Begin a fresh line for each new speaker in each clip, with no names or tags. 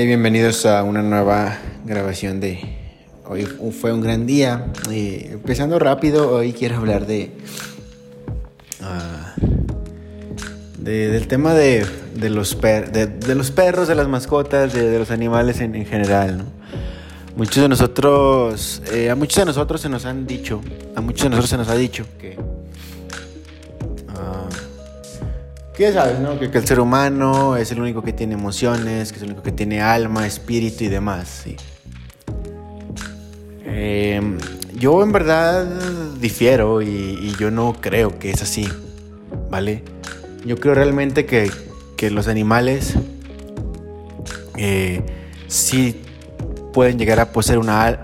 bienvenidos a una nueva grabación de Hoy fue un gran día. empezando rápido, hoy quiero hablar de, uh, del tema de, los de, los perros, de las mascotas, de, los animales en, general. Muchos de nosotros, eh, a muchos de nosotros se nos han dicho, a muchos de nosotros se nos ha dicho que ¿Qué sabes, no? Que, el ser humano es el único que tiene emociones, que es el único que tiene alma, espíritu y demás, sí. Em, yo en verdad difiero y, yo no creo que es así, ¿vale? Yo creo realmente que, los animales eh, sí pueden llegar a poseer una,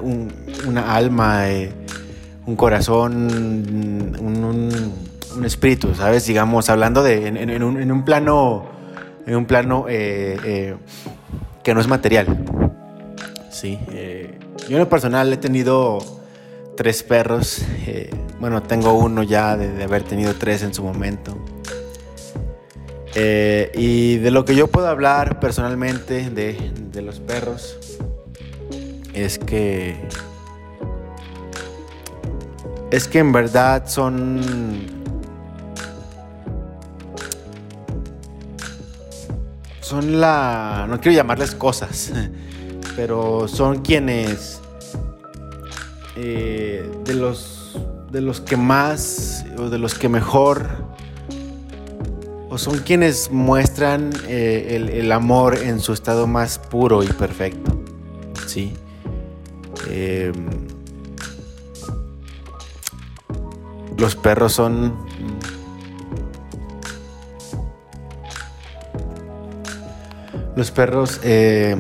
una alma, eh, un corazón, un espíritu, ¿sabes? Digamos, hablando de, en, un, plano, en un plano eh, eh, que no es material. Sí, eh, yo en personal he tenido tres perros, bueno, tengo uno ya de, haber tenido tres en su momento. y de lo que yo puedo hablar personalmente de, de los perros es que es que en verdad son son la, no quiero llamarles cosas, pero son quienes eh, de los de los que más o de los que mejor o son quienes muestran eh, el, amor en su estado más puro y perfecto, sí. Em, los perros son Los perros eh,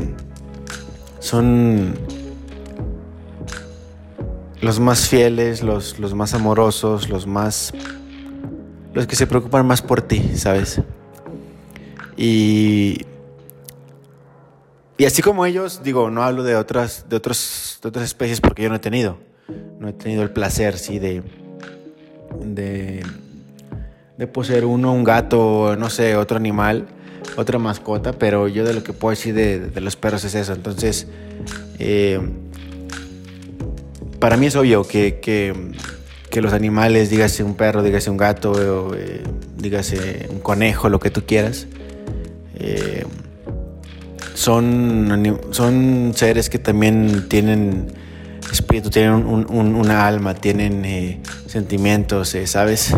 son los más fieles, los, los, más amorosos, los más... los que se preocupan más por ti, ¿sabes? Y... Y así como ellos, digo, no hablo de otras, de, otros, de otras especies porque yo no he tenido. No he tenido el placer, sí, de... de de poseer uno, un gato, no sé, otro animal otra mascota, pero yo de lo que puedo decir de, los perros es eso. Entonces, eh, para mí es obvio que, que, los animales, dígase un perro, dígase un gato, eh, dígase un conejo, lo que tú quieras, eh, son, son seres que también tienen espíritu, tienen una alma, tienen sentimientos, ¿sabes?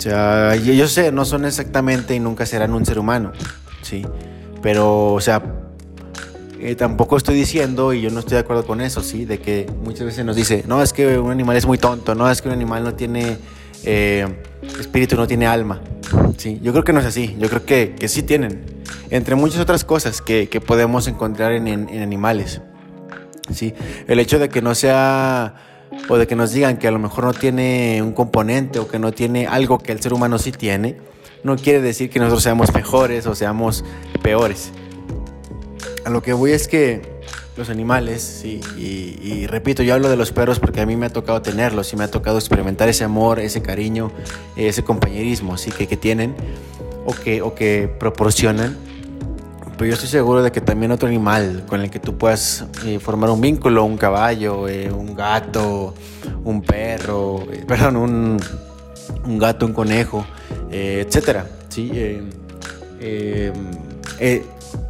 O sea, yo, sé, no son exactamente y nunca serán un ser humano, ¿sí? Pero, o sea, eh, tampoco estoy diciendo, y yo no estoy de acuerdo con eso, ¿sí? De que muchas veces nos dice, no, es que un animal es muy tonto, no, es que un animal no tiene eh, espíritu, no tiene alma, ¿sí? Yo creo que no es así, yo creo que, que sí tienen, entre muchas otras cosas que, que podemos encontrar en, en, en animales, ¿sí? El hecho de que no sea o de que nos digan que a lo mejor no tiene un componente o que no tiene algo que el ser humano sí tiene, no quiere decir que nosotros seamos mejores o seamos peores. A lo que voy es que los animales, sí, y, repito, yo hablo de los perros porque a mí me ha tocado tenerlos y me ha tocado experimentar ese amor, ese cariño, ese compañerismo sí, que, que tienen o que, o que proporcionan pero yo estoy seguro de que también otro animal con el que tú puedas eh, formar un vínculo, un caballo, eh, un gato, un perro, eh, perdón, un, gato, un conejo, etcétera, ¿sí?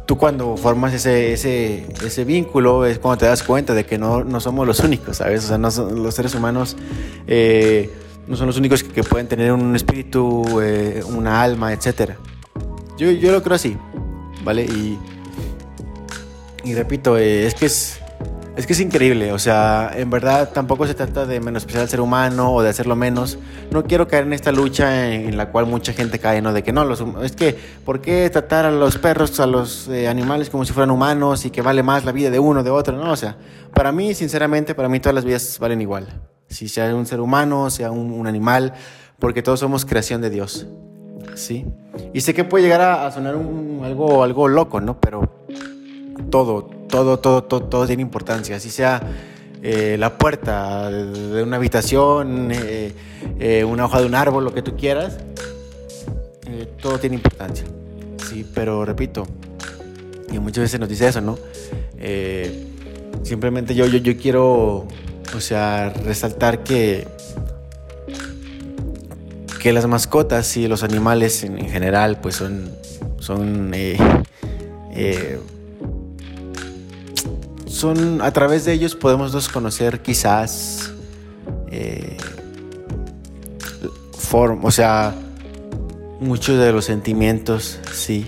tú cuando formas ese, ese, ese, vínculo es cuando te das cuenta de que no, no somos los únicos, ¿sabes? O sea, los seres humanos no son los únicos que, pueden tener un espíritu, una alma, etcétera. Yo, yo lo creo así. ¿Vale? Y, y repito, eh, es que es, es que es increíble, o sea, en verdad tampoco se trata de menospreciar al ser humano o de hacerlo menos. No quiero caer en esta lucha en, la cual mucha gente cae, ¿no? De que no, los, es que, ¿por qué tratar a los perros, a los eh, animales como si fueran humanos y que vale más la vida de uno, de otro? No, o sea, para mí, sinceramente, para mí todas las vidas valen igual. Si sea un ser humano, sea un, un animal, porque todos somos creación de Dios. Sí. Y sé que puede llegar a, sonar algo, algo loco, ¿no? Pero todo, todo, todo, todo, todo tiene importancia. Así sea eh, la puerta de una habitación, eh, eh, una hoja de un árbol, lo que tú quieras, todo tiene importancia. Sí, pero repito, Y muchas veces nos dice eso, ¿no? Simplemente yo, yo, yo quiero, o sea, resaltar que, que las mascotas y los animales en, general, pues son, son, eh, eh, son, a través de ellos podemos conocer quizás, form, o sea, muchos de los sentimientos, sí,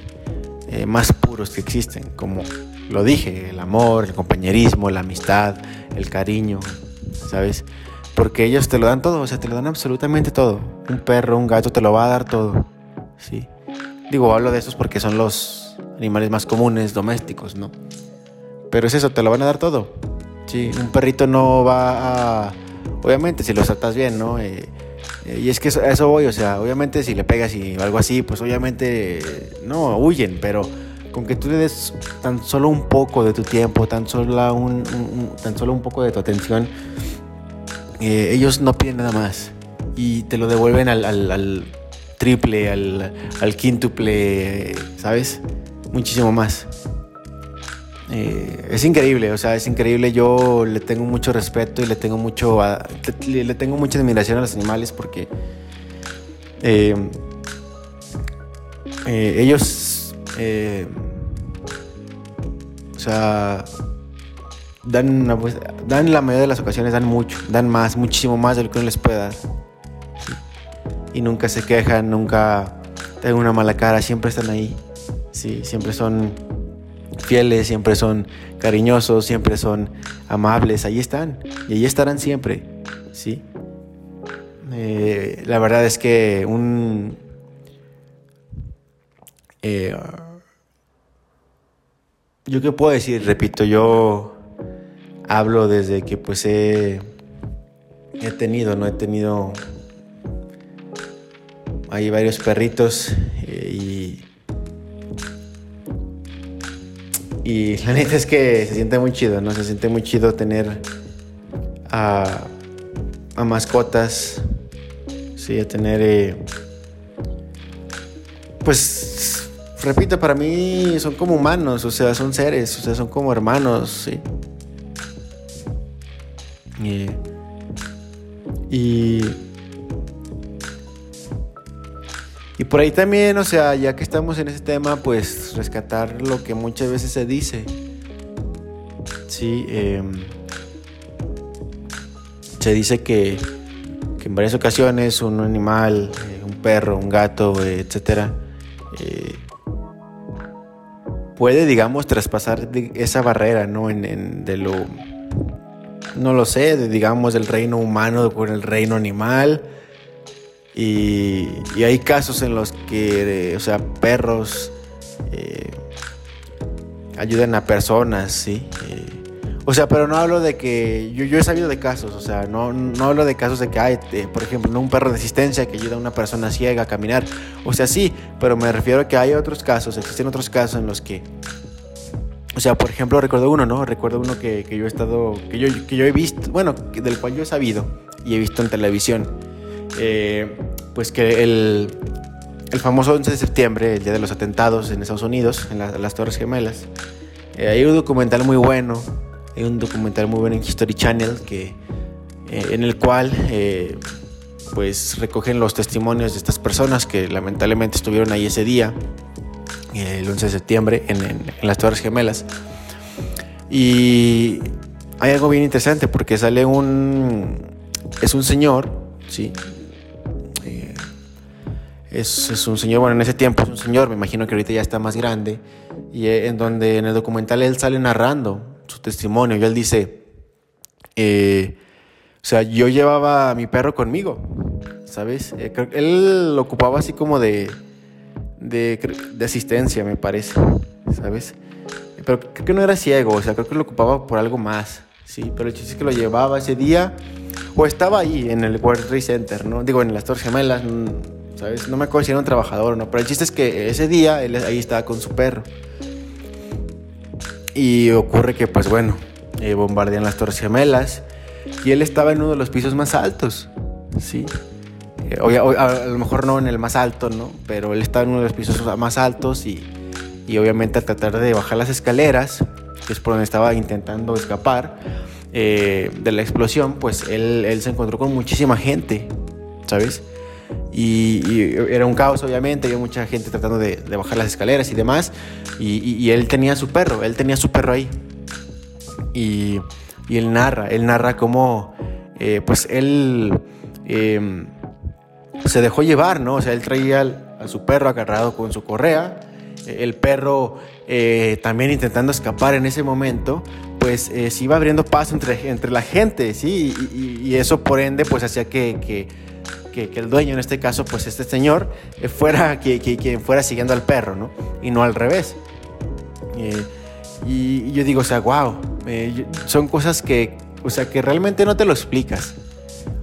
más puros que existen, como lo dije, el amor, el compañerismo, la amistad, el cariño, ¿sabes? Porque ellos te lo dan todo, o sea, te lo dan absolutamente todo. Un perro, un gato te lo va a dar todo, ¿sí? Digo, hablo de esos porque son los animales más comunes, domésticos, ¿no? Pero es eso, te lo van a dar todo. Sí, un perrito no va a... Obviamente, si lo tratas bien, ¿no? Eh, eh, y es que a eso voy, o sea, obviamente si le pegas y algo así, pues obviamente no, huyen, pero con que tú le des tan solo un poco de tu tiempo, tan solo un, tan solo un poco de tu atención, eh, ellos no piden nada más y te lo devuelven al, triple, al, al, quíntuple, ¿sabes? Muchísimo más. Eh, es increíble, o sea, es increíble. Yo le tengo mucho respeto y le tengo mucho, le, tengo mucha admiración a los animales porque eh, ellos o sea, dan, dan la mayoría de las ocasiones, dan mucho, dan más, muchísimo más de lo que uno les puede. Y nunca se quejan, nunca tienen una mala cara, siempre están ahí. Sí, siempre son fieles, siempre son cariñosos, siempre son amables, ahí están. Y ahí estarán siempre. Sí. Eh, la verdad es que un... Eh, yo qué puedo decir, repito, yo hablo desde que pues he, he tenido, no he tenido, hay varios perritos eh, y, y la neta es que se siente muy chido, ¿no? Se siente muy chido tener a, a mascotas, sí, a tener, eh, pues repito, para mí son como humanos, o sea, son seres, o sea, son como hermanos, ¿sí? Y, y, por ahí también, o sea, ya que estamos en ese tema, pues rescatar lo que muchas veces se dice. Sí, em, se dice que, en varias ocasiones un animal, eh, un perro, un gato, etcétera, eh, puede, digamos, traspasar esa barrera, ¿no? En, de lo, no lo sé, digamos, del reino humano con el reino animal. Y, hay casos en los que, o sea, perros eh, ayudan a personas, ¿sí? Eh, o sea, pero no hablo de que. Yo, yo he sabido de casos, o sea, no, no hablo de casos de que hay, por ejemplo, un perro de asistencia que ayuda a una persona ciega a caminar. O sea, sí, pero me refiero a que hay otros casos, existen otros casos en los que. O sea, por ejemplo, recuerdo uno, ¿no? Recuerdo uno que, que yo he estado. Que yo, que yo he visto, bueno, del cual yo he sabido y he visto en televisión. Eh, pues que el, el famoso 11 de septiembre, el día de los atentados en Estados Unidos, en, las Torres Gemelas, eh, hay un documental muy bueno hay un documental muy bueno en History Channel que, eh, en el cual pues recogen los testimonios de estas personas que lamentablemente estuvieron ahí ese día, el 11 de septiembre, en, las Torres Gemelas. Y hay algo bien interesante porque sale un... Es un señor, ¿sí? Eh, es, es, un señor, bueno, en ese tiempo es un señor, me imagino que ahorita ya está más grande, y en donde en el documental él sale narrando su testimonio y él dice, eh, o sea, yo llevaba a mi perro conmigo, ¿sabes? Eh, él lo ocupaba así como de, de, asistencia, me parece, ¿sabes? Pero creo que no era ciego, o sea, creo que lo ocupaba por algo más, ¿sí? Pero el chiste es que lo llevaba ese día, o estaba ahí en el World Trade Center, ¿no? Digo, en las Torres Gemelas, ¿sabes? No me acuerdo si era un trabajador o no, pero el chiste es que ese día él ahí estaba con su perro. Y ocurre que, pues bueno, eh, bombardean las Torres Gemelas y él estaba en uno de los pisos más altos, ¿sí? Eh, a, lo mejor no en el más alto, ¿no? Pero él estaba en uno de los pisos más altos y, y obviamente al tratar de bajar las escaleras, que es por donde estaba intentando escapar eh, de la explosión, pues él, él se encontró con muchísima gente, ¿sabes? Y, era un caos, obviamente, había mucha gente tratando de, bajar las escaleras y demás. Y, él tenía su perro, él tenía su perro ahí. Y, él narra, él narra cómo, eh, pues él em, se dejó llevar, ¿no? O sea, él traía a su perro agarrado con su correa. El perro eh, también intentando escapar en ese momento, pues eh, se iba abriendo paso entre, entre la gente, ¿sí? Y, eso por ende, pues hacía que que, el dueño, en este caso, pues este señor, eh, fuera quien que, fuera siguiendo al perro, ¿no? Y no al revés. Eh, y, yo digo, o sea, wow, eh, son cosas que, o sea, que realmente no te lo explicas.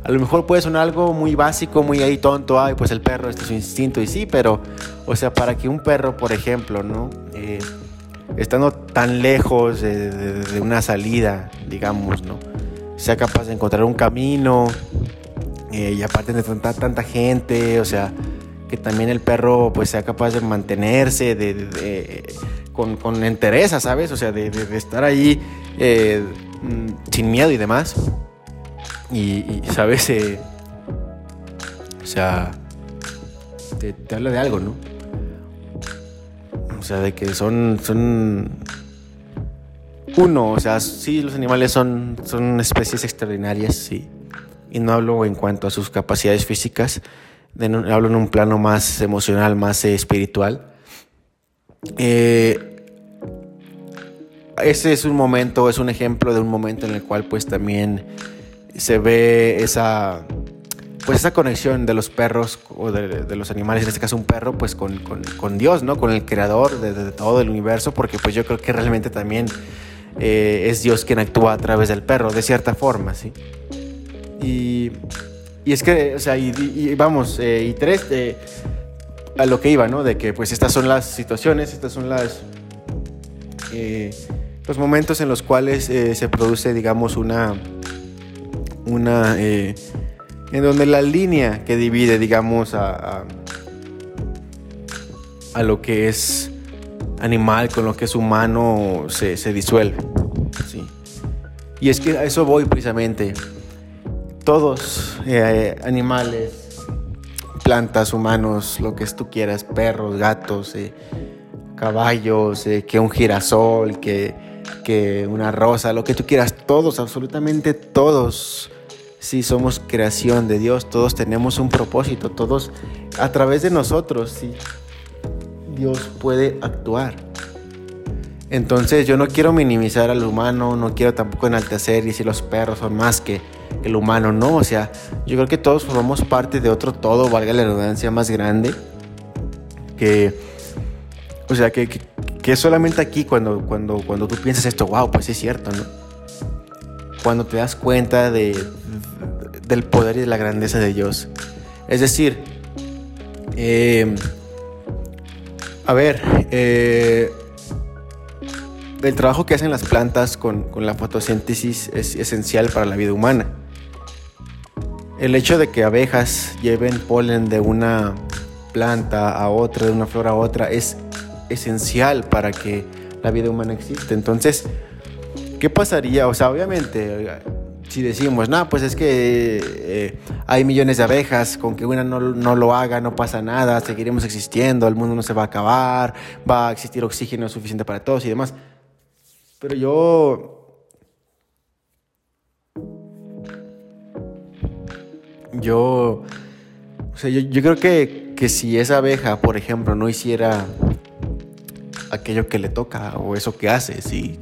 A lo mejor puede sonar algo muy básico, muy ahí tonto, ay, pues el perro, este es su instinto, y sí, pero, o sea, para que un perro, por ejemplo, ¿no? estando tan lejos de, de, una salida, digamos, ¿no? Sea capaz de encontrar un camino, eh, y aparte de tanta, tanta gente, o sea, que también el perro pues sea capaz de mantenerse de, con, con, entereza, ¿sabes? O sea, de, estar ahí eh, mm, sin miedo y demás. Y, ¿sabes? Eh, o sea, te, habla de algo, ¿no? O sea, de que son, son... Uno, o sea, sí, los animales son, son especies extraordinarias, sí y no hablo en cuanto a sus capacidades físicas, hablo en un plano más emocional, más eh, espiritual. Eh, ese es un momento, es un ejemplo de un momento en el cual pues también se ve esa pues esa conexión de los perros o de, los animales, en este caso un perro, pues con, con, Dios, ¿no? Con el creador de, todo el universo, porque pues yo creo que realmente también eh, es Dios quien actúa a través del perro, de cierta forma, ¿sí? Y, y es que, o sea, y, vamos, eh, y tres, eh, a lo que iba, ¿no? De que pues estas son las situaciones, estas son las... Los momentos en los cuales se produce, digamos, una... una en donde la línea que divide, digamos, a, a, lo que es animal con lo que es humano se, se disuelve. Y es que a eso voy precisamente todos, eh, animales, plantas, humanos, lo que tú quieras, perros, gatos, eh, caballos, eh, que un girasol, que, que una rosa, lo que tú quieras, todos, absolutamente todos. Si somos creación de Dios, todos tenemos un propósito, todos a través de nosotros, sí, Dios puede actuar. Entonces yo no quiero minimizar al humano, no quiero tampoco enaltecer y si los perros son más que el humano, no. O sea, yo creo que todos formamos parte de otro todo, valga la redundancia, más grande. Que, o sea, que, que, solamente aquí cuando, cuando, cuando tú piensas esto, wow, pues es cierto, ¿no? Cuando te das cuenta de, del poder y de la grandeza de Dios. Es decir, eh, a ver, eh, el trabajo que hacen las plantas con, con, la fotosíntesis es esencial para la vida humana. El hecho de que abejas lleven polen de una planta a otra, de una flor a otra, es esencial para que la vida humana exista. Entonces, ¿qué pasaría? O sea, obviamente, si decimos, no, pues es que eh, hay millones de abejas, con que una no, no, lo haga, no pasa nada, seguiremos existiendo, el mundo no se va a acabar, va a existir oxígeno suficiente para todos y demás. Pero yo... Yo... O sea, yo, creo que, que si esa abeja, por ejemplo, no hiciera aquello que le toca o eso que hace, sí.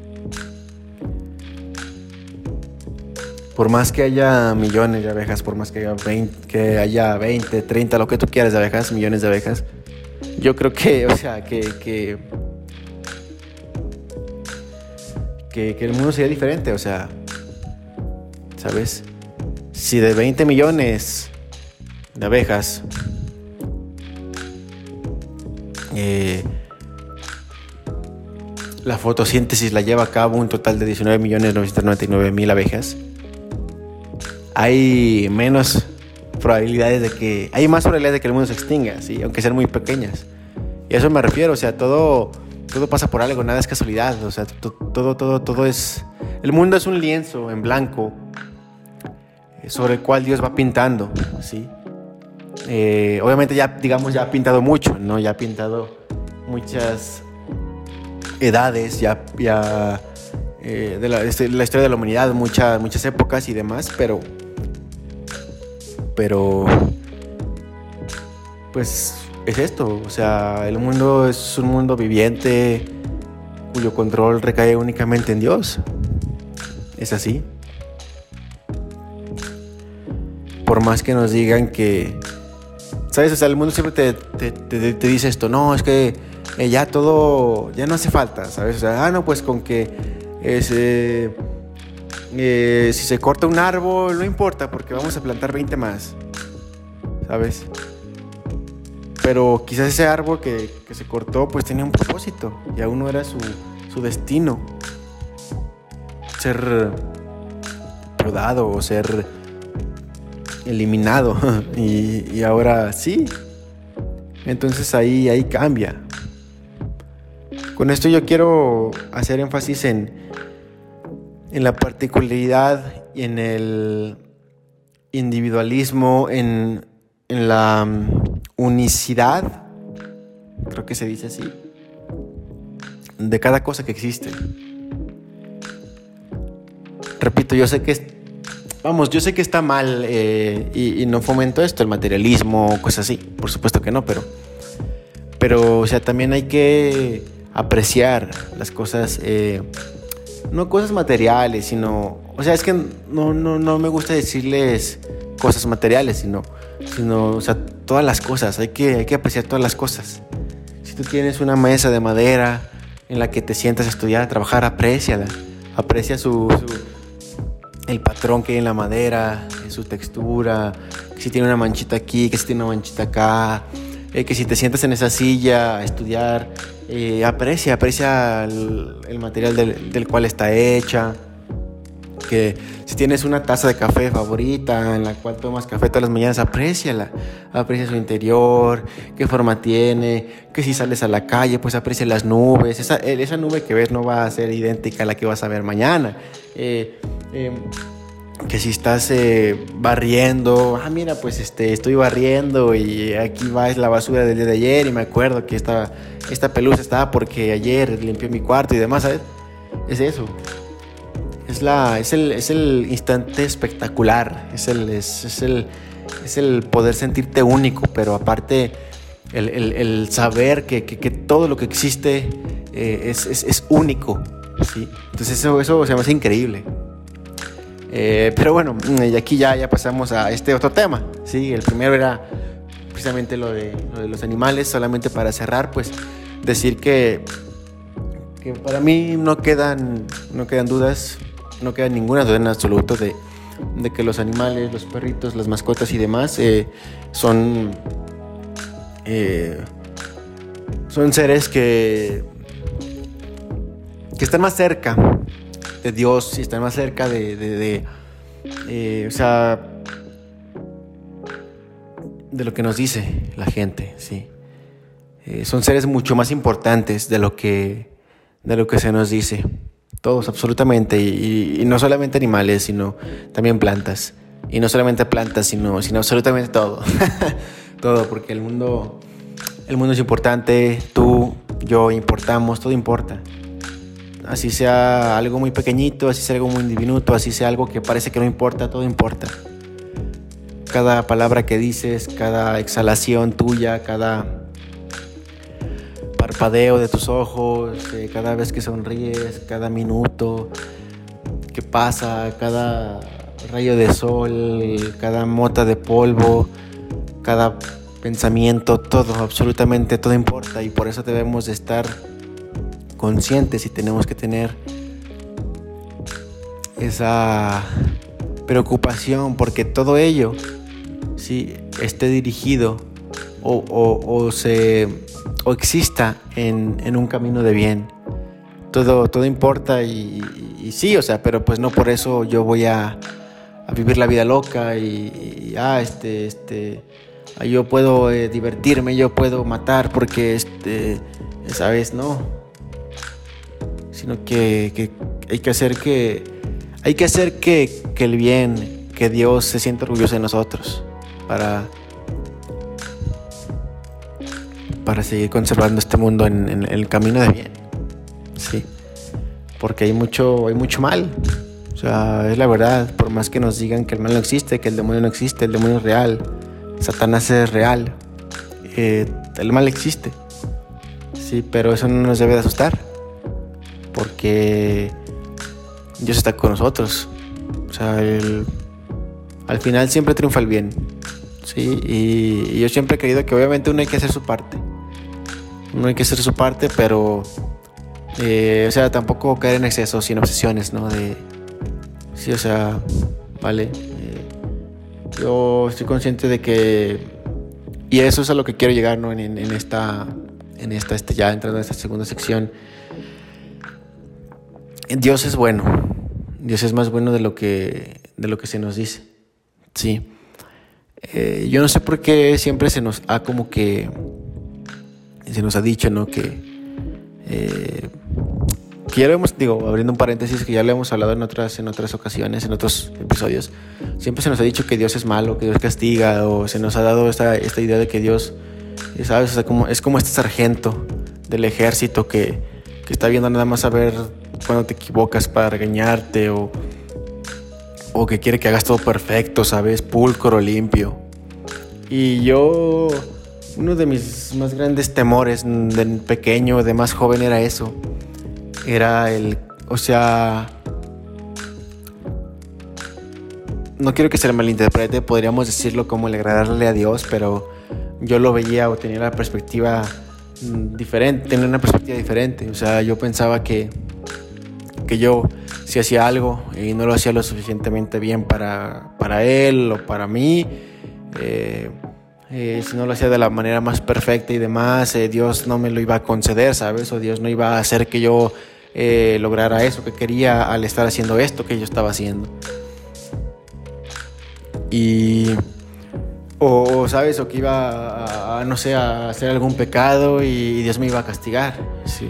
Por más que haya millones de abejas, por más que haya 20, que haya 20 30, lo que tú quieras de abejas, millones de abejas, yo creo que, o sea, que, que que, el mundo sería diferente. O sea, ¿sabes? Si de 20 millones de abejas eh, la fotosíntesis la lleva a cabo un total de 19 millones 999 mil abejas, hay menos probabilidades de que. Hay más probabilidades de que el mundo se extinga, ¿sí? aunque sean muy pequeñas. Y a eso me refiero, o sea, todo todo pasa por algo, nada es casualidad, o sea, todo, todo, todo es... El mundo es un lienzo en blanco eh, sobre el cual Dios va pintando, ¿sí? Eh, obviamente ya, digamos, ya ha pintado mucho, ¿no? Ya ha pintado muchas edades, ya, ya eh, la, este, la, historia de la humanidad, muchas muchas épocas y demás, pero, pero, pues es esto, o sea, el mundo es un mundo viviente cuyo control recae únicamente en Dios. Es así. Por más que nos digan que, ¿sabes? O sea, el mundo siempre te, dice esto, no, es que eh, ya todo, ya no hace falta, ¿sabes? O sea, ah, no, pues con que ese, eh, si se corta un árbol, no importa, porque vamos a plantar 20 más, ¿sabes? Pero quizás ese árbol que, se cortó pues tenía un propósito y aún no era su, destino. Ser rodado o ser eliminado. y, ahora sí. Entonces ahí, ahí cambia. Con esto yo quiero hacer énfasis en, en la particularidad y en el individualismo, en, en la unicidad, creo que se dice así, de cada cosa que existe. Repito, yo sé que vamos, yo sé que está mal eh, y, no fomento esto, el materialismo, cosas así, por supuesto que no, pero, pero, o sea, también hay que apreciar las cosas, eh, no cosas materiales, sino, o sea, es que no, no, no me gusta decirles cosas materiales, sino, sino, o sea, todas las cosas, hay que, hay que apreciar todas las cosas. Si tú tienes una mesa de madera en la que te sientas a estudiar, a trabajar, apreciala. Aprecia su, el patrón que hay en la madera, su textura, que si tiene una manchita aquí, que si tiene una manchita acá, eh, que si te sientas en esa silla a estudiar, eh, aprecia, aprecia el, material del, del, cual está hecha. Que si tienes una taza de café favorita en la cual tomas café todas las mañanas, apreciala, aprecia su interior, qué forma tiene, que si sales a la calle, pues aprecia las nubes, esa, esa nube que ves no va a ser idéntica a la que vas a ver mañana. Eh, em, que si estás eh, barriendo, ah, mira, pues este, estoy barriendo y aquí va la basura del día de ayer y me acuerdo que esta, esta pelusa estaba porque ayer limpié mi cuarto y demás, ¿sabes? Es eso. Es, la, es, el, es el instante espectacular, es el, es, el, es el poder sentirte único, pero aparte el, el, saber que, que, todo lo que existe eh, es, es, único. ¿sí? Entonces eso, eso se me hace increíble. Eh, pero bueno, y aquí ya, ya pasamos a este otro tema. ¿sí? El primero era precisamente lo de, lo de los animales, solamente para cerrar, pues decir que, que para mí no quedan, no quedan dudas no queda ninguna duda en absoluto de, que los animales, los perritos, las mascotas y demás eh, son, eh, son seres que, que están más cerca de Dios y están más cerca de, eh, o sea, de lo que nos dice la gente, sí. son seres mucho más importantes de lo que, de lo que se nos dice. Todos, absolutamente. Y, no solamente animales, sino también plantas. Y no solamente plantas, sino, sino absolutamente todo. todo, porque el mundo, el mundo es importante, tú, yo importamos, todo importa. Así sea algo muy pequeñito, así sea algo muy diminuto, así sea algo que parece que no importa, todo importa. Cada palabra que dices, cada exhalación tuya, cada parpadeo de tus ojos, eh, cada vez que sonríes, cada minuto que pasa, cada rayo de sol, cada mota de polvo, cada pensamiento, todo, absolutamente todo importa y por eso debemos de estar conscientes y tenemos que tener esa preocupación porque todo ello si esté dirigido o, o se o exista en, un camino de bien. Todo, todo importa y, sí, o sea, pero pues no por eso yo voy a, vivir la vida loca y, ah, este, este, ah, yo puedo eh, divertirme, yo puedo matar porque, este, sabes, no. Sino que, hay que hacer que hay que hacer que, el bien, que Dios se sienta orgulloso de nosotros para para seguir conservando este mundo en, el camino de bien. Sí. Porque hay mucho hay mucho mal. O sea, es la verdad, por más que nos digan que el mal no existe, que el demonio no existe, el demonio es real, Satanás es real, eh, el mal existe. Sí, pero eso no nos debe de asustar, porque Dios está con nosotros. O sea, al final siempre triunfa el bien. Sí, y, yo siempre he creído que obviamente uno hay que hacer su parte. Uno hay que hacer su parte, pero, eh, o sea, tampoco caer en excesos sin obsesiones, ¿no? Sí, o sea, vale. Eh, yo estoy consciente de que y eso es a lo que quiero llegar ¿no? en, esta, en esta este, ya entrando en esta segunda sección. Dios es bueno. Dios es más bueno de lo que, de lo que se nos dice. Sí. Eh, yo no sé por qué siempre se nos ha como que se nos ha dicho, ¿no? Que eh, ya lo hemos, digo, abriendo un paréntesis, que ya lo hemos hablado en otras, en otras ocasiones, en otros episodios, siempre se nos ha dicho que Dios es malo, que Dios castiga, o se nos ha dado esta, esta idea de que Dios, ¿sabes? como, es como este sargento del ejército que, que está viendo nada más a ver cuando te equivocas para regañarte, o, o que quiere que hagas todo perfecto, ¿sabes? Pulcro, limpio. Y yo, uno de mis más grandes temores de pequeño, de más joven, era eso era el, o sea, no quiero que se le malinterprete, podríamos decirlo como el agradarle a Dios, pero yo lo veía o tenía la perspectiva mm, diferente, tenía una perspectiva diferente, o sea, yo pensaba que, que yo si hacía algo y no lo hacía lo suficientemente bien para, para él o para mí, eh, eh, si no lo hacía de la manera más perfecta y demás, eh, Dios no me lo iba a conceder, ¿sabes? O Dios no iba a hacer que yo lograra eso que quería al estar haciendo esto que yo estaba haciendo. Y. O, ¿sabes? O que iba a, no sé, a hacer algún pecado y, Dios me iba a castigar. Sí.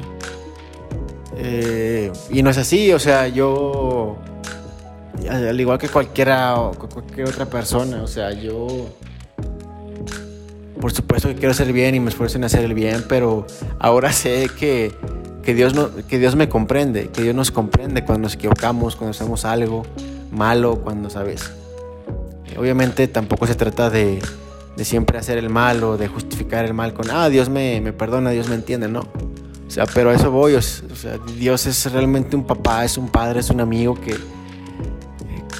Y no es así, o sea, yo. Al igual que cualquier otra persona, o sea, yo por supuesto que quiero hacer bien y me esfuerzo en hacer el bien, pero ahora sé que, Dios, no, que Dios me comprende, que Dios nos comprende cuando nos equivocamos, cuando hacemos algo malo, cuando, ¿sabes? Obviamente tampoco se trata de, siempre hacer el mal o de justificar el mal con, ah, Dios me, me perdona, Dios me entiende, ¿no? O sea, pero a eso voy, o sea, Dios es realmente un papá, es un padre, es un amigo que,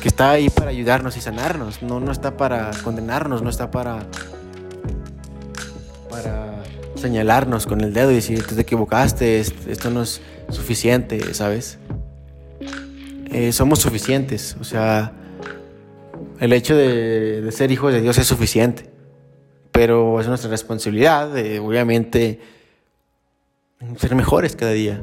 que está ahí para ayudarnos y sanarnos, no, no está para condenarnos, no está para para señalarnos con el dedo y decir, te equivocaste, esto no es suficiente, ¿sabes? Eh, somos suficientes, o sea, el hecho de, ser hijos de Dios es suficiente, pero es nuestra responsabilidad, de, obviamente, ser mejores cada día.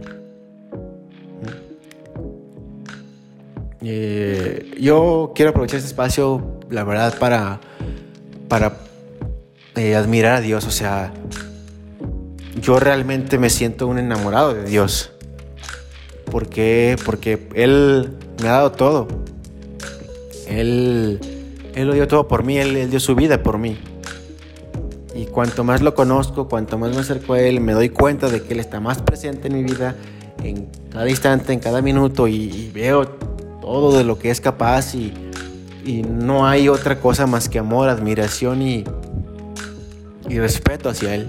Eh, yo quiero aprovechar este espacio, la verdad, para, para admirar a Dios, o sea, yo realmente me siento un enamorado de Dios. ¿Por qué? Porque Él me ha dado todo. Él, él lo dio todo por mí, él, dio su vida por mí. Y cuanto más lo conozco, cuanto más me acerco a Él, me doy cuenta de que Él está más presente en mi vida, en cada instante, en cada minuto, y, veo todo de lo que es capaz y, no hay otra cosa más que amor, admiración y, y respeto hacia Él.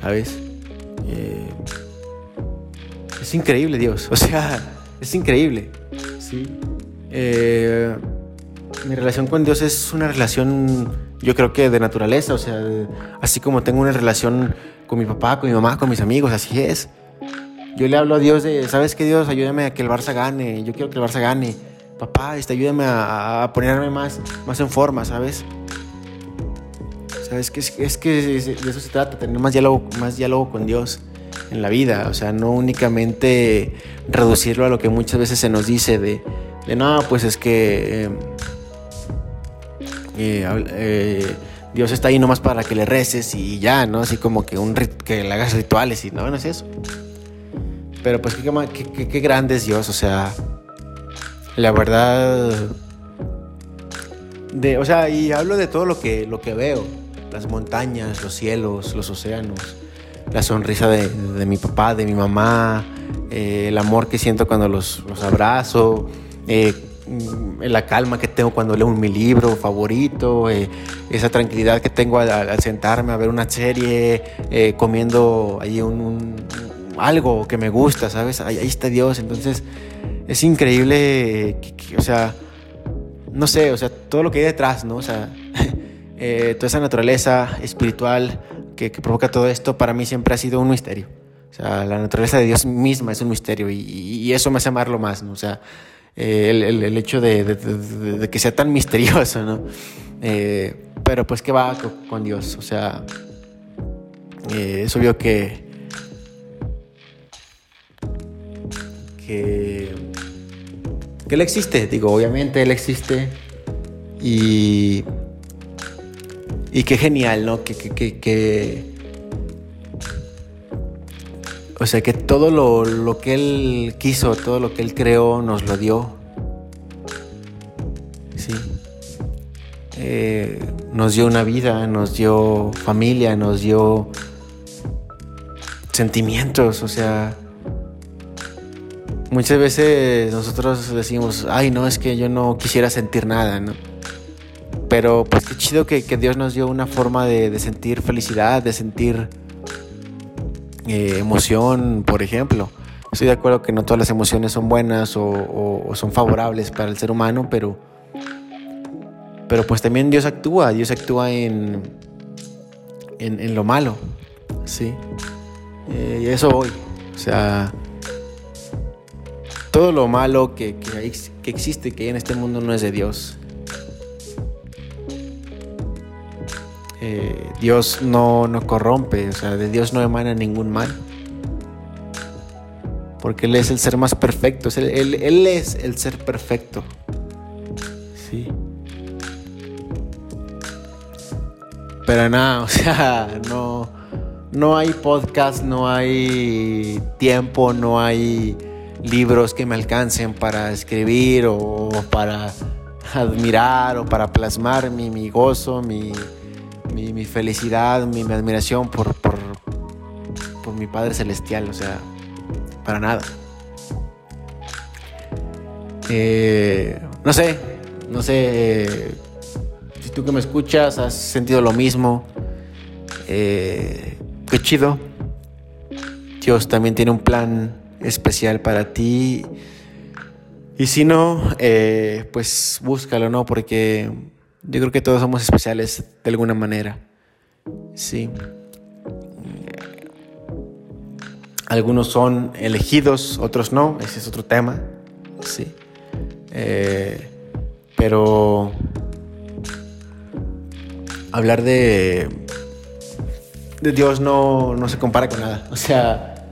¿Sabes? Eh, es increíble Dios, o sea, es increíble. ¿sí? Eh, mi relación con Dios es una relación, yo creo que de naturaleza, o sea, así como tengo una relación con mi papá, con mi mamá, con mis amigos, así es. Yo le hablo a Dios de, ¿sabes qué Dios? Ayúdame a que el Barça gane, yo quiero que el Barça gane. Papá, este, ayúdame a, ponerme más, más en forma, ¿sabes? Es que, es que de eso se trata, tener más diálogo, más diálogo con Dios en la vida. O sea, no únicamente reducirlo a lo que muchas veces se nos dice de, no, pues es que eh, eh, Dios está ahí nomás para que le reces y ya, ¿no? Así como que, un, que le hagas rituales y no, no es eso. pero pues qué, qué, grande es Dios, o sea, la verdad... De, o sea, y hablo de todo lo que, lo que veo, las montañas, los cielos, los océanos, la sonrisa de, mi papá, de mi mamá, eh, el amor que siento cuando los, abrazo, eh, la calma que tengo cuando leo mi libro favorito, eh, esa tranquilidad que tengo al, sentarme a ver una serie, comiendo ahí un, algo que me gusta, ¿sabes? Ahí, está Dios, entonces es increíble, o sea, no sé, o sea, todo lo que hay detrás, ¿no? O sea, toda esa naturaleza espiritual, que, provoca todo esto, para mí siempre ha sido un misterio. O sea, la naturaleza de Dios misma es un misterio y, eso me hace amarlo más, ¿no? O sea, eh, el, hecho de, que sea tan misterioso, ¿no? Eh, pero pues que va con, Dios, o sea, eh, es obvio que, que, que Él existe, digo, obviamente Él existe y y qué genial, ¿no? Que, que, que, O sea, que todo lo, que Él quiso, todo lo que Él creó, nos lo dio. Sí. Eh, nos dio una vida, nos dio familia, nos dio sentimientos, o sea, muchas veces nosotros decimos, ay, no, es que yo no quisiera sentir nada, ¿no? Pero pues qué chido que, Dios nos dio una forma de, sentir felicidad, de sentir eh, emoción, por ejemplo. Estoy de acuerdo que no todas las emociones son buenas o, son favorables para el ser humano, pero, pero pues también Dios actúa, Dios actúa en, en, lo malo, ¿sí? Eh, y eso hoy, o sea, todo lo malo que, que existe, que hay en este mundo no es de Dios, Eh, Dios no, no corrompe, o sea, de Dios no emana ningún mal. Porque Él es el ser más perfecto, él, es el ser perfecto. Sí. Pero nada, o sea, no, no hay podcast, no hay tiempo, no hay libros que me alcancen para escribir o para admirar o para plasmar mi, mi gozo, mi, mi, felicidad, mi, admiración por, por, por mi Padre Celestial, o sea, para nada. Eh, no sé, no sé si tú que me escuchas has sentido lo mismo. Eh, qué chido. Dios también tiene un plan especial para ti. Y si no, eh, pues búscalo, ¿no? Porque yo creo que todos somos especiales de alguna manera. Sí. Algunos son elegidos, otros no. Ese es otro tema. Sí. Eh, pero hablar de, de Dios no, no se compara con nada. O sea,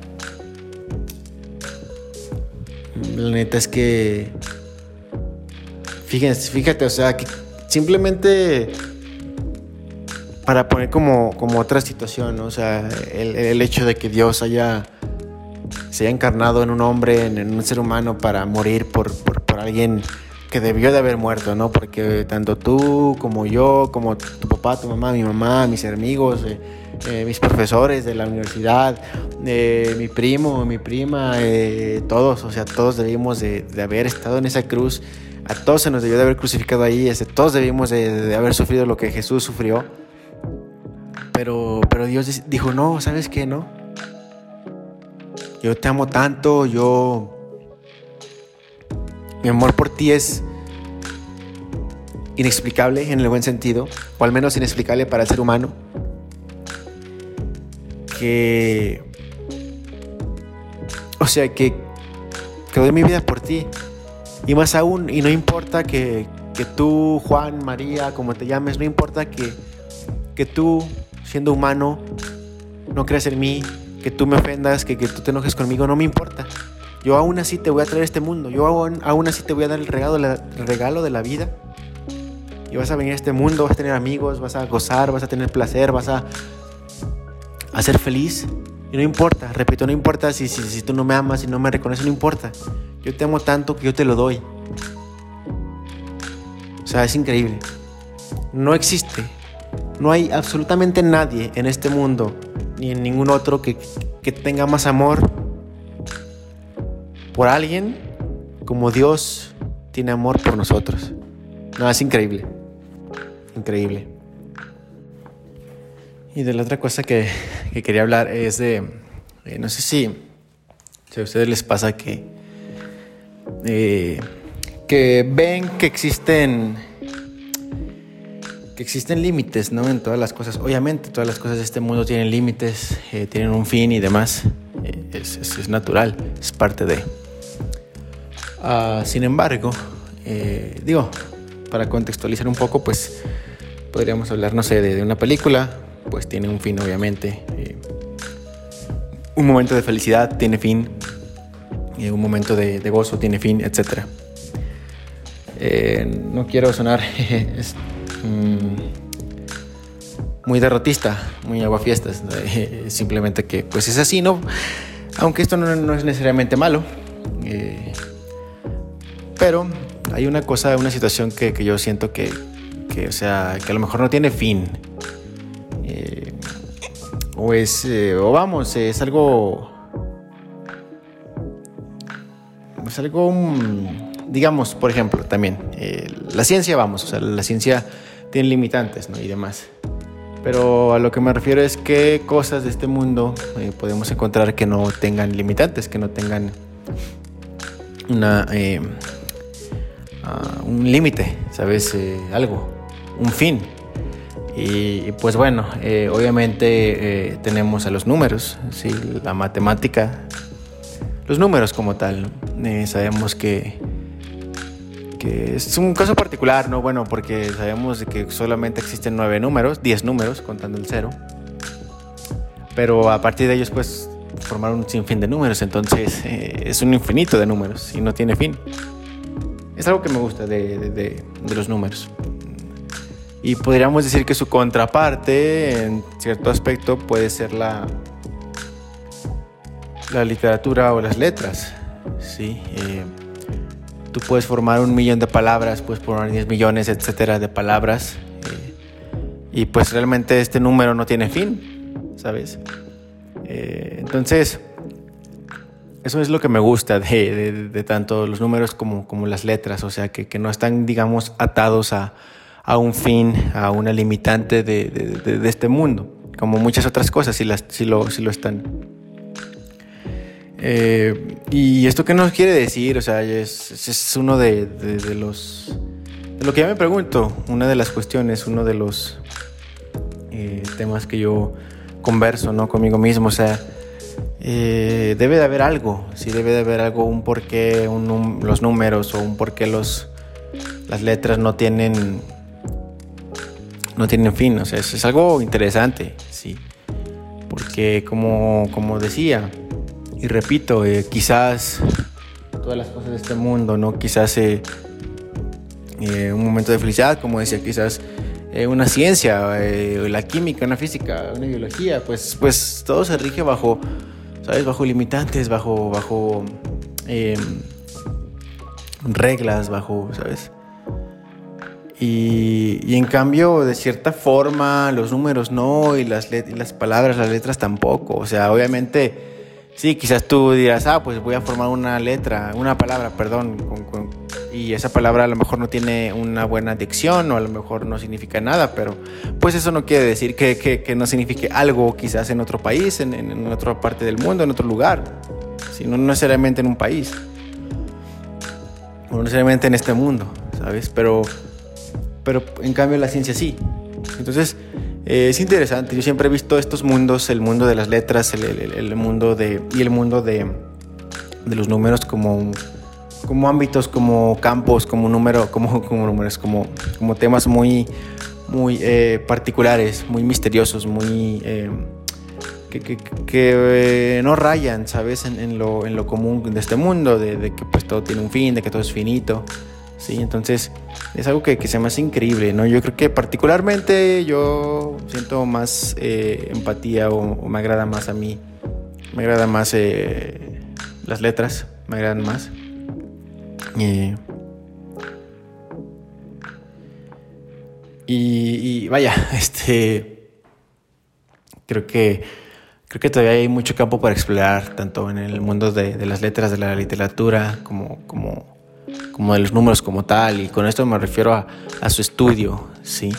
la neta es que fíjense, fíjate, o sea, que simplemente para poner como, como otra situación, o sea, el, hecho de que Dios haya se haya encarnado en un hombre, en, un ser humano para morir por, por, alguien que debió de haber muerto, ¿no? Porque tanto tú como yo, como tu papá, tu mamá, mi mamá, mis amigos, eh, eh, mis profesores de la universidad, eh, mi primo, mi prima, todos, o sea, todos debimos de, de haber estado en esa cruz a todos se nos debió de haber crucificado ahí, este, todos debimos de, haber sufrido lo que Jesús sufrió. Pero, pero Dios dijo, no, ¿sabes qué? No. Yo te amo tanto, yo... Mi amor por ti es inexplicable en el buen sentido, o al menos inexplicable para el ser humano, que... O sea, que, que doy mi vida por ti. Y más aún, y no importa que, tú, Juan, María, como te llames, no importa que, que tú, siendo humano, no creas en mí, que tú me ofendas, que, tú te enojes conmigo, no me importa. Yo aún así te voy a traer este mundo, yo aún, aún así te voy a dar el regalo, el regalo de la vida. Y vas a venir a este mundo, vas a tener amigos, vas a gozar, vas a tener placer, vas a, a ser feliz. Y no importa, repito, no importa si, si, si tú no me amas, si no me reconoces, no importa. Yo te amo tanto que yo te lo doy. O sea, es increíble. No existe. No hay absolutamente nadie en este mundo, ni en ningún otro, que, que tenga más amor por alguien como Dios tiene amor por nosotros. No, es increíble. Increíble. Y de la otra cosa que, que quería hablar es de, eh, no sé si, si, a ustedes les pasa que, eh, que ven que existen, que existen límites, ¿no? En todas las cosas. Obviamente todas las cosas de este mundo tienen límites, eh, tienen un fin y demás. Es, es, natural, es parte de. Uh, sin embargo, digo, para contextualizar un poco, pues podríamos hablar, no sé, de una película pues tiene un fin obviamente. Eh, un momento de felicidad tiene fin, eh, un momento de, gozo tiene fin, etc. Eh, no quiero sonar mmm, muy derrotista, muy aguafiestas, simplemente que pues es así, ¿no? Aunque esto no, es necesariamente malo, pero hay una cosa, una situación que, que yo siento que, que, o sea, que a lo mejor no tiene fin o es, eh, o vamos, es algo, es algo, digamos, por ejemplo, también, eh, la ciencia, vamos, o sea, la ciencia tiene limitantes, ¿no? Y demás. Pero a lo que me refiero es que cosas de este mundo eh, podemos encontrar que no tengan limitantes, que no tengan una, uh, un límite, ¿sabes? algo, un fin. Y, pues bueno, eh, obviamente eh, tenemos a los números, ¿sí? la matemática, los números como tal. Eh, sabemos que, que es un caso particular, ¿no? Bueno, porque sabemos que solamente existen nueve números, diez números, contando el cero. Pero a partir de ellos, pues, formar un sinfín de números. Entonces, es un infinito de números y no tiene fin. Es algo que me gusta de, de los números. Y podríamos decir que su contraparte, en cierto aspecto, puede ser la, la literatura o las letras. ¿sí? Eh, tú puedes formar un millón de palabras, puedes formar 10 millones, etcétera, de palabras. Eh, y pues realmente este número no tiene fin, ¿sabes? Eh, entonces, eso es lo que me gusta de, de, de, tanto los números como, como las letras, o sea, que, que no están, digamos, atados a a un fin, a una limitante de, de, este mundo, como muchas otras cosas, si, las, lo, lo están. Eh, y esto qué nos quiere decir, o sea, es, es uno de, los... Lo que ya me pregunto, una de las cuestiones, uno de los eh, temas que yo converso ¿no? conmigo mismo, o sea, eh, debe de haber algo, sí debe de haber algo, un porqué un, los números o un porqué los, las letras no tienen no tienen fin. O sea, es, es algo interesante, sí. Porque como, como decía, y repito, eh, quizás todas las cosas de este mundo, ¿no? Quizás eh, eh, un momento de felicidad, como decía, quizás una ciencia, la química, una física, una biología, pues, pues todo se rige bajo, ¿sabes? Bajo limitantes, bajo, bajo reglas, bajo, ¿sabes? Y, en cambio, de cierta forma, los números no, y las, y las palabras, las letras tampoco. O sea, obviamente, sí, quizás tú dirás, ah, pues voy a formar una letra, una palabra, perdón, con, con, y esa palabra a lo mejor no tiene una buena dicción o a lo mejor no significa nada, pero pues eso no quiere decir que, que, que no signifique algo quizás en otro país, en, en, otra parte del mundo, en otro lugar, sino no necesariamente en un país, no necesariamente en este mundo, ¿sabes? Pero pero en cambio la ciencia sí. Entonces, eh, es interesante. Yo siempre he visto estos mundos, el mundo de las letras, el, el, el mundo de, y el mundo de, de, los números como, como ámbitos, como campos, como, número, como, como números, como, como temas muy, muy eh, particulares, muy misteriosos, muy... Eh, que, que, eh, no rayan, ¿sabes? En, en, lo, en, lo, común de este mundo, de, de, que pues todo tiene un fin, de que todo es finito. Sí, entonces es algo que, que, se me hace increíble, ¿no? Yo creo que particularmente yo siento más eh, empatía o, me agrada más a mí Me agradan más eh, las letras, me agradan más. Y, y, vaya, este, creo que, creo que todavía hay mucho campo para explorar, tanto en el mundo de, de las letras, de la literatura, como, como, como de los números como tal. Y con esto me refiero a, su estudio, ¿sí?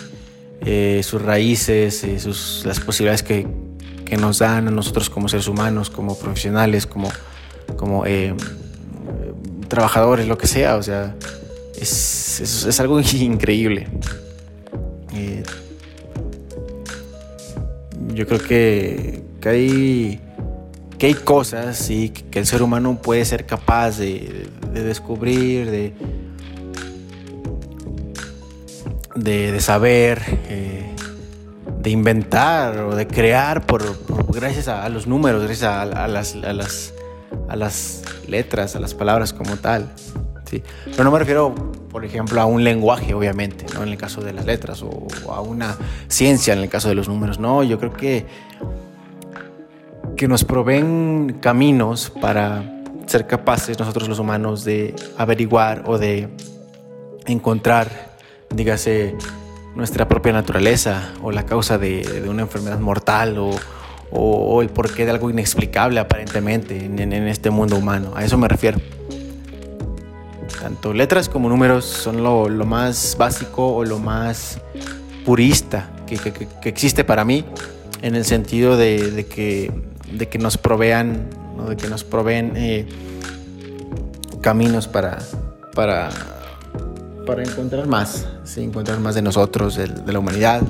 Eh, sus raíces, eh, sus, las posibilidades que, que, nos dan a nosotros como seres humanos, como profesionales, como, como eh, trabajadores, lo que sea. O sea, es, es, es algo increíble. yo creo que, que, hay, que hay cosas ¿sí? que el ser humano puede ser capaz de, de descubrir, de, de, saber, eh, de inventar o de crear por, gracias a, los números, gracias a, las, a, las, letras, a las palabras como tal. ¿sí? Pero no me refiero, por ejemplo, a un lenguaje, obviamente, ¿no? en el caso de las letras, o, a una ciencia en el caso de los números. No, yo creo que, que nos proveen caminos para ser capaces nosotros los humanos de averiguar o de encontrar dígase nuestra propia naturaleza o la causa de, una enfermedad mortal o, o, el porqué de algo inexplicable aparentemente en, este mundo humano. A eso me refiero. Tanto letras como números son lo, más básico o lo más purista que, existe para mí en el sentido de, que, de que nos provean, de que nos proveen eh, caminos para, para para encontrar más, ¿sí? encontrar más de nosotros, de, la humanidad,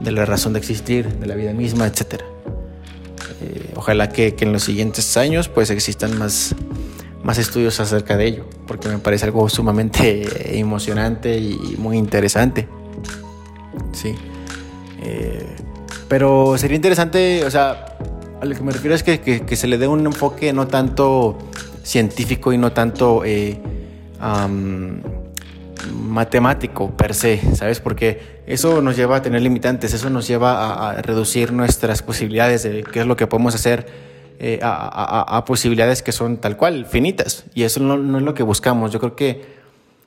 de la razón de existir, de la vida misma, etc. Eh, ojalá que, en los siguientes años pues existan más, más estudios acerca de ello, porque me parece algo sumamente emocionante y muy interesante. Sí. Eh, pero sería interesante, o sea, a lo que me refiero es que, se le dé un enfoque no tanto científico y no tanto eh, matemático per se, ¿sabes? Porque eso nos lleva a tener limitantes, eso nos lleva a, reducir nuestras posibilidades de qué es lo que podemos hacer eh, a, posibilidades que son tal cual, finitas. Y eso no, es lo que buscamos. Yo creo que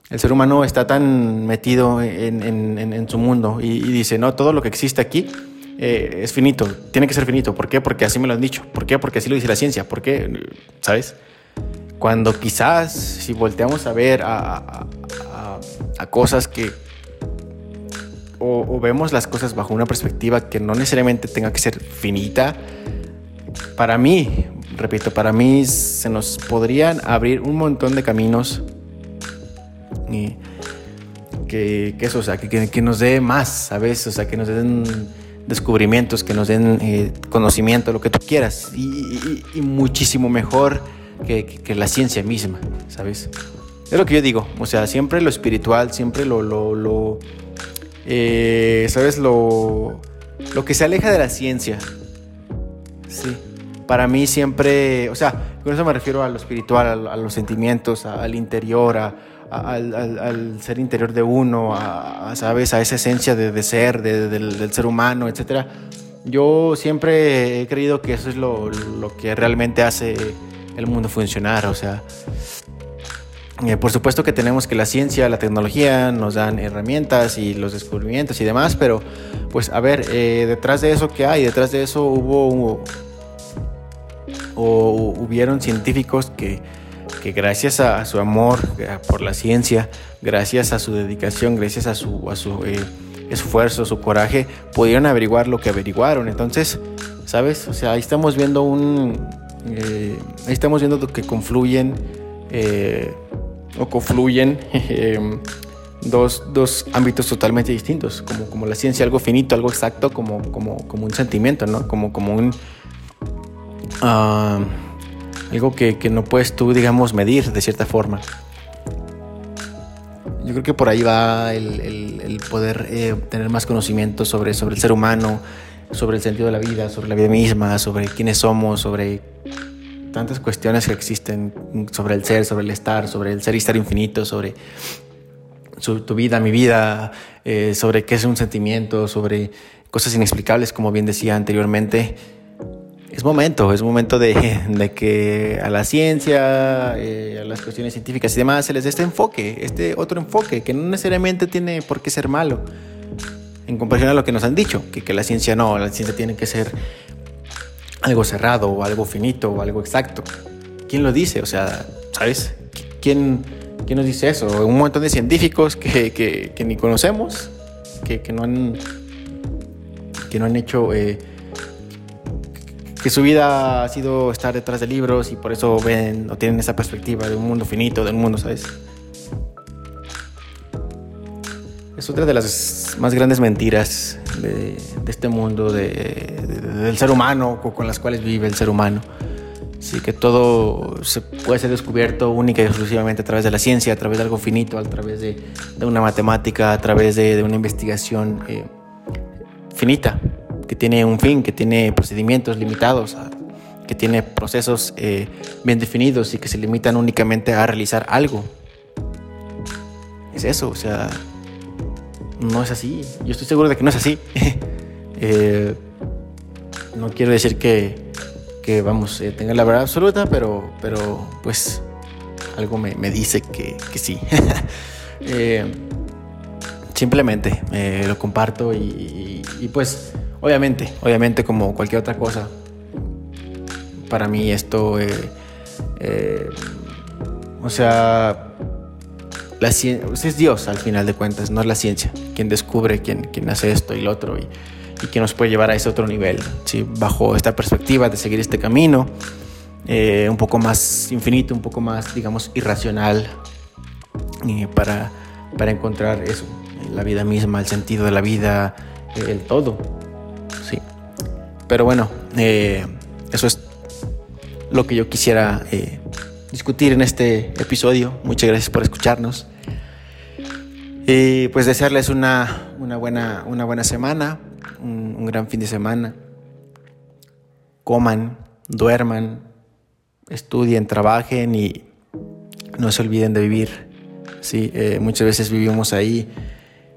el ser humano está tan metido en, su mundo y, dice, no, todo lo que existe aquí eh, es finito, tiene que ser finito. ¿Por qué? Porque así me lo han dicho. ¿Por qué? Porque así lo dice la ciencia. ¿Por qué? ¿Sabes? Cuando quizás, si volteamos a ver a, a cosas que o, vemos las cosas bajo una perspectiva que no necesariamente tenga que ser finita, para mí, repito, para mí se nos podrían abrir un montón de caminos y que, eso, o sea, que, que, nos dé más, ¿sabes? O sea, que nos den descubrimientos, que nos den eh, conocimiento, lo que tú quieras, y, muchísimo mejor que, que, la ciencia misma, ¿sabes? Es lo que yo digo, o sea, siempre lo espiritual, siempre lo, lo, lo eh, ¿sabes? Lo, lo que se aleja de la ciencia. Sí. Para mí siempre, o sea, con eso me refiero a lo espiritual, a, los sentimientos, al interior, a, al, ser interior de uno, a, ¿sabes? A esa esencia de, ser, del, del, ser humano, etc. Yo siempre he creído que eso es lo, lo que realmente hace el mundo funcionar, o sea, eh, por supuesto que tenemos que la ciencia, la tecnología nos dan herramientas y los descubrimientos y demás, pero pues a ver, eh, detrás de eso ¿qué hay? Detrás de eso hubo, o hubieron científicos que, que gracias a, su amor eh, por la ciencia, gracias a su dedicación, gracias a su, a su esfuerzo, su coraje, pudieron averiguar lo que averiguaron. Entonces, ¿sabes? O sea, ahí estamos viendo un... ahí estamos viendo que confluyen o confluyen em, dos, dos, ámbitos totalmente distintos, como, como la ciencia, algo finito, algo exacto, como, como, como un sentimiento, ¿no? Como, como un... algo que, que, no puedes tú, digamos, medir de cierta forma. Yo creo que por ahí va el, el, poder eh, tener más conocimiento sobre, sobre el ser humano, sobre el sentido de la vida, sobre la vida misma, sobre quiénes somos, sobre tantas cuestiones que existen sobre el ser, sobre el estar, sobre el ser y estar infinito, sobre tu vida, mi vida, eh, sobre qué es un sentimiento, sobre cosas inexplicables, como bien decía anteriormente. Es momento, es momento de, que a la ciencia, eh, a las cuestiones científicas y demás se les dé este enfoque, este otro enfoque, que no necesariamente tiene por qué ser malo, en comparación a lo que nos han dicho, que, que la ciencia no, la ciencia tiene que ser algo cerrado o algo finito o algo exacto. ¿Quién lo dice? O sea, ¿sabes? ¿Quién, quién nos dice eso? Un montón de científicos que, que, ni conocemos, que, que, no han, que no han hecho... Eh, que su vida ha sido estar detrás de libros y por eso ven o tienen esa perspectiva de un mundo finito, del mundo, ¿sabes? Es otra de las más grandes mentiras de, este mundo, del ser humano, con las cuales vive el ser humano. Sí, que todo puede ser descubierto única y exclusivamente a través de la ciencia, a través de algo finito, a través de, una matemática, a través de, una investigación eh, finita que tiene un fin, que tiene procedimientos limitados, que tiene procesos eh, bien definidos y que se limitan únicamente a realizar algo. Es eso, o sea, no es así. Yo estoy seguro de que no es así. Eh, no quiero decir que, vamos, eh, tener la verdad absoluta, pero, pero pues algo me, dice que, sí. simplemente lo comparto y, y pues Obviamente, obviamente como cualquier otra cosa, para mí esto, eh, eh, o sea, es Dios al final de cuentas, no es la ciencia, quien descubre, quien, hace esto y lo otro y, y quien nos puede llevar a ese otro nivel, ¿sí? bajo esta perspectiva de seguir este camino, eh, un poco más infinito, un poco más, digamos, irracional, para, para encontrar eso, la vida misma, el sentido de la vida, el todo. Pero bueno, eh, eso es lo que yo quisiera eh, discutir en este episodio. Muchas gracias por escucharnos. Y pues desearles una, buena, una buena semana, un, gran fin de semana. Coman, duerman, estudien, trabajen y no se olviden de vivir. Sí, eh, muchas veces vivimos ahí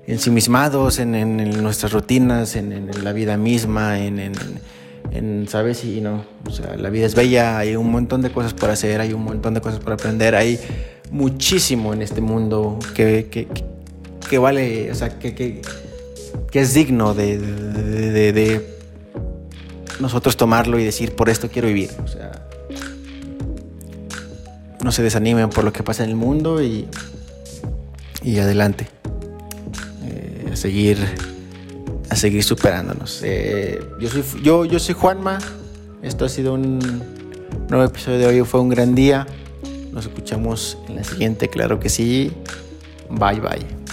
ensimismados en, en, nuestras rutinas, en, en, la vida misma, en, ¿sabes? Y no, o sea, la vida es bella, hay un montón de cosas por hacer, hay un montón de cosas por aprender, hay muchísimo en este mundo que, que, que vale, o sea, que, que, que es digno de, de, de, nosotros tomarlo y decir, por esto quiero vivir, o sea, no se desanimen por lo que pasa en el mundo y, y adelante a seguir, a seguir superándonos. Eh, yo, soy, yo, yo soy Juanma. Esto ha sido un nuevo episodio de hoy. Fue un gran día. Nos escuchamos en la siguiente, claro que sí. Bye bye.